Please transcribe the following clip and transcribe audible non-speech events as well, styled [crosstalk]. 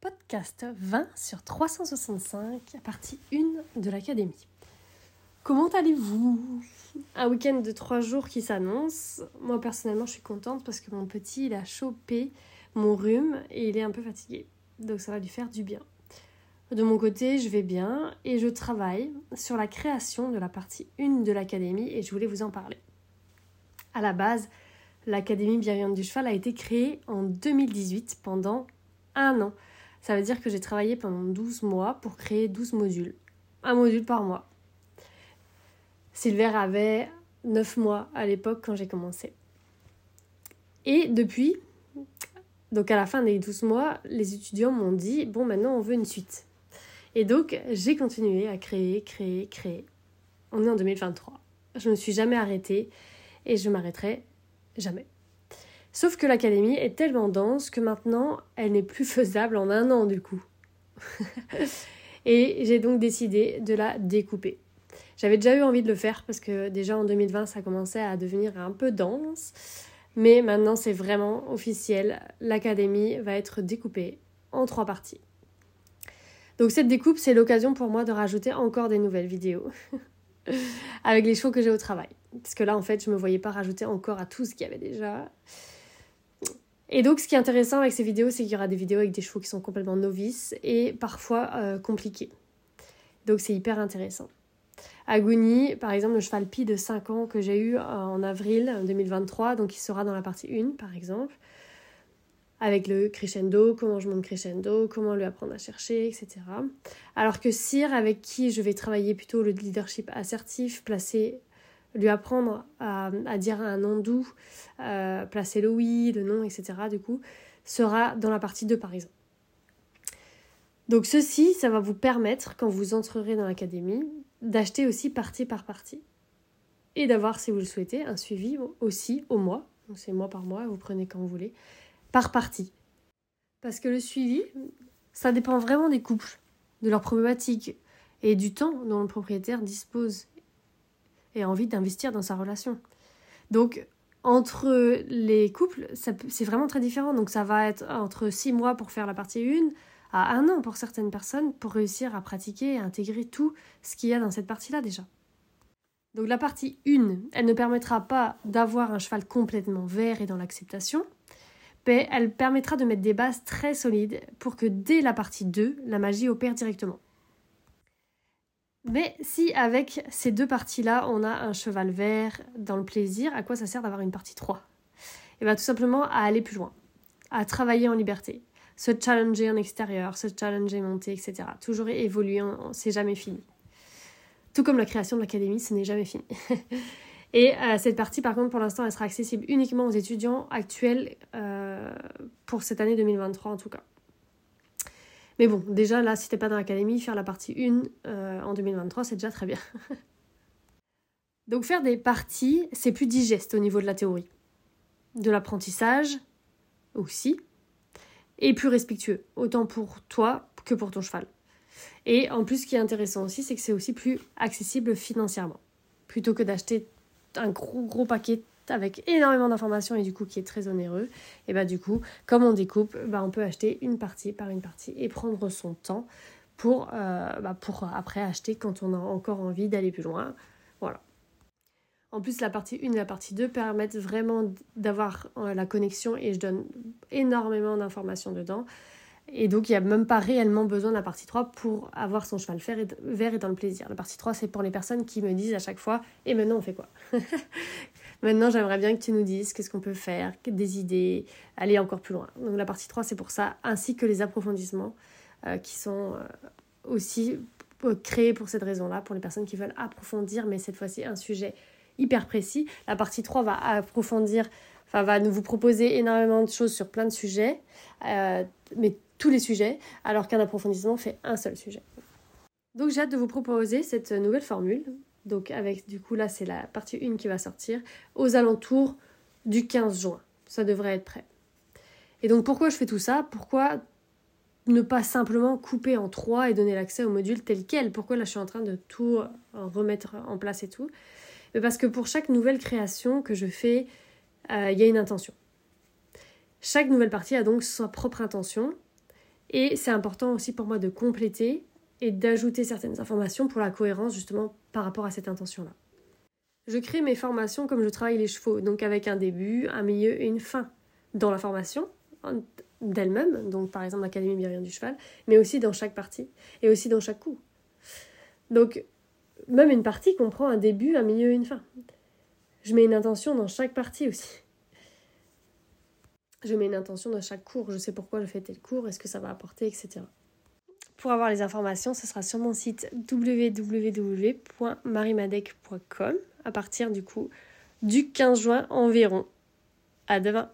Podcast 20 sur 365, partie 1 de l'Académie. Comment allez-vous? Un week-end de 3 jours qui s'annonce. Moi personnellement je suis contente parce que mon petit il a chopé mon rhume et il est un peu fatigué. Donc ça va lui faire du bien. De mon côté je vais bien et je travaille sur la création de la partie 1 de l'Académie et je voulais vous en parler. À la base, l'Académie Bienveillante du Cheval a été créée en 2018 pendant un an. Ça veut dire que j'ai travaillé pendant 12 mois pour créer 12 modules. Un module par mois. Silver avait 9 mois à l'époque quand j'ai commencé. Et depuis, donc à la fin des 12 mois, les étudiants m'ont dit, bon maintenant on veut une suite. Et donc j'ai continué à créer, créer, créer. On est en 2023. Je ne me suis jamais arrêtée et je m'arrêterai jamais. Sauf que l'académie est tellement dense que maintenant, elle n'est plus faisable en un an du coup. [laughs] et j'ai donc décidé de la découper. J'avais déjà eu envie de le faire parce que déjà en 2020, ça commençait à devenir un peu dense. Mais maintenant, c'est vraiment officiel. L'académie va être découpée en trois parties. Donc cette découpe, c'est l'occasion pour moi de rajouter encore des nouvelles vidéos. [laughs] avec les chevaux que j'ai au travail. Parce que là, en fait, je ne me voyais pas rajouter encore à tout ce qu'il y avait déjà. Et donc, ce qui est intéressant avec ces vidéos, c'est qu'il y aura des vidéos avec des chevaux qui sont complètement novices et parfois euh, compliqués. Donc, c'est hyper intéressant. Agony, par exemple, le cheval Pi de 5 ans que j'ai eu euh, en avril 2023, donc il sera dans la partie 1, par exemple, avec le crescendo, comment je monte crescendo, comment lui apprendre à chercher, etc. Alors que Cyr, avec qui je vais travailler plutôt le leadership assertif, placer lui apprendre à, dire un nom doux, euh, placer le oui, le non, etc. Du coup, sera dans la partie 2 par. Donc ceci, ça va vous permettre, quand vous entrerez dans l'académie, d'acheter aussi partie par partie. Et d'avoir, si vous le souhaitez, un suivi aussi au mois. C'est mois par mois, vous prenez quand vous voulez, par partie. Parce que le suivi, ça dépend vraiment des couples, de leurs problématiques et du temps dont le propriétaire dispose et envie d'investir dans sa relation. Donc, entre les couples, c'est vraiment très différent. Donc, ça va être entre six mois pour faire la partie 1 à un an pour certaines personnes pour réussir à pratiquer et intégrer tout ce qu'il y a dans cette partie-là déjà. Donc, la partie 1, elle ne permettra pas d'avoir un cheval complètement vert et dans l'acceptation, mais elle permettra de mettre des bases très solides pour que dès la partie 2, la magie opère directement. Mais si avec ces deux parties-là, on a un cheval vert dans le plaisir, à quoi ça sert d'avoir une partie 3 Et eh bien tout simplement à aller plus loin, à travailler en liberté, se challenger en extérieur, se challenger monter, etc. Toujours évoluer, c'est jamais fini. Tout comme la création de l'académie, ce n'est jamais fini. [laughs] Et euh, cette partie, par contre, pour l'instant, elle sera accessible uniquement aux étudiants actuels euh, pour cette année 2023 en tout cas. Mais bon, déjà là, si t'es pas dans l'académie, faire la partie 1 euh, en 2023, c'est déjà très bien. [laughs] Donc faire des parties, c'est plus digeste au niveau de la théorie. De l'apprentissage aussi. Et plus respectueux, autant pour toi que pour ton cheval. Et en plus, ce qui est intéressant aussi, c'est que c'est aussi plus accessible financièrement. Plutôt que d'acheter un gros gros paquet avec énormément d'informations et du coup qui est très onéreux, et bah du coup, comme on découpe, bah, on peut acheter une partie par une partie et prendre son temps pour, euh, bah, pour après acheter quand on a encore envie d'aller plus loin. Voilà. En plus, la partie 1 et la partie 2 permettent vraiment d'avoir euh, la connexion et je donne énormément d'informations dedans. Et donc, il n'y a même pas réellement besoin de la partie 3 pour avoir son cheval vert et dans le plaisir. La partie 3, c'est pour les personnes qui me disent à chaque fois Et maintenant, on fait quoi? [laughs] Maintenant, j'aimerais bien que tu nous dises qu'est-ce qu'on peut faire, des idées, aller encore plus loin. Donc la partie 3, c'est pour ça, ainsi que les approfondissements euh, qui sont euh, aussi euh, créés pour cette raison-là, pour les personnes qui veulent approfondir, mais cette fois-ci un sujet hyper précis. La partie 3 va approfondir, enfin va nous vous proposer énormément de choses sur plein de sujets, mais tous les sujets, alors qu'un approfondissement fait un seul sujet. Donc j'ai hâte de vous proposer cette nouvelle formule donc avec du coup là c'est la partie 1 qui va sortir aux alentours du 15 juin. Ça devrait être prêt. Et donc pourquoi je fais tout ça? Pourquoi ne pas simplement couper en trois et donner l'accès au module tel quel? Pourquoi là je suis en train de tout remettre en place et tout? Parce que pour chaque nouvelle création que je fais, euh, il y a une intention. Chaque nouvelle partie a donc sa propre intention Et c'est important aussi pour moi de compléter et d'ajouter certaines informations pour la cohérence justement par rapport à cette intention-là. Je crée mes formations comme je travaille les chevaux, donc avec un début, un milieu et une fin dans la formation d'elle-même, donc par exemple l'Académie Byrien du Cheval, mais aussi dans chaque partie et aussi dans chaque coup. Donc même une partie comprend un début, un milieu et une fin. Je mets une intention dans chaque partie aussi. Je mets une intention dans chaque cours, je sais pourquoi je fais tel cours, est-ce que ça va apporter, etc. Pour avoir les informations, ce sera sur mon site www.marimadec.com à partir du coup du 15 juin environ. À demain